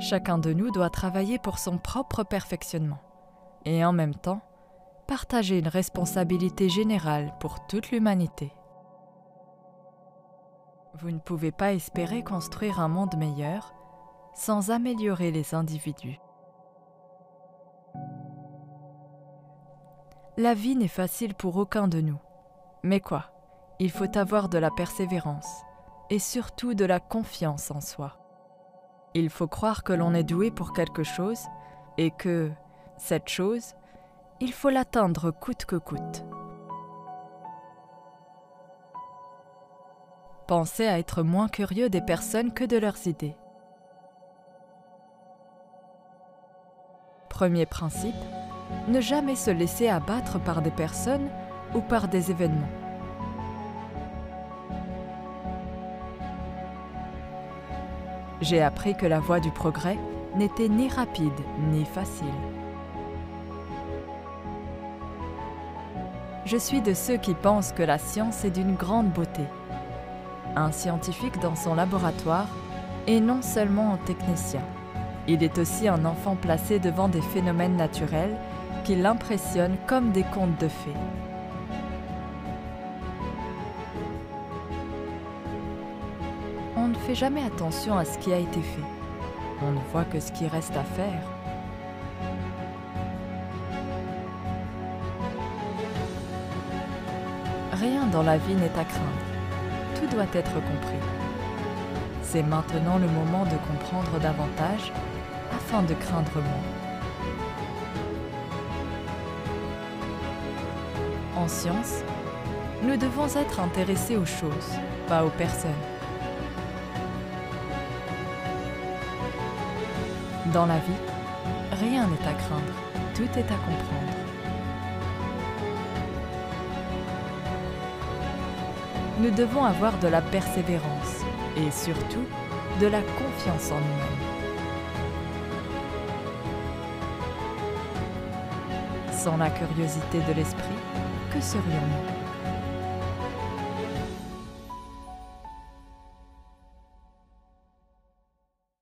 Chacun de nous doit travailler pour son propre perfectionnement et en même temps partager une responsabilité générale pour toute l'humanité. Vous ne pouvez pas espérer construire un monde meilleur sans améliorer les individus. La vie n'est facile pour aucun de nous. Mais quoi Il faut avoir de la persévérance et surtout de la confiance en soi. Il faut croire que l'on est doué pour quelque chose et que cette chose, il faut l'atteindre coûte que coûte. Pensez à être moins curieux des personnes que de leurs idées. Premier principe, ne jamais se laisser abattre par des personnes ou par des événements. J'ai appris que la voie du progrès n'était ni rapide ni facile. Je suis de ceux qui pensent que la science est d'une grande beauté. Un scientifique dans son laboratoire est non seulement un technicien, il est aussi un enfant placé devant des phénomènes naturels qui l'impressionnent comme des contes de fées. On ne fait jamais attention à ce qui a été fait. On ne voit que ce qui reste à faire. Rien dans la vie n'est à craindre. Tout doit être compris. C'est maintenant le moment de comprendre davantage afin de craindre moins. En science, nous devons être intéressés aux choses, pas aux personnes. Dans la vie, rien n'est à craindre, tout est à comprendre. Nous devons avoir de la persévérance et surtout de la confiance en nous-mêmes. Sans la curiosité de l'esprit, que serions-nous?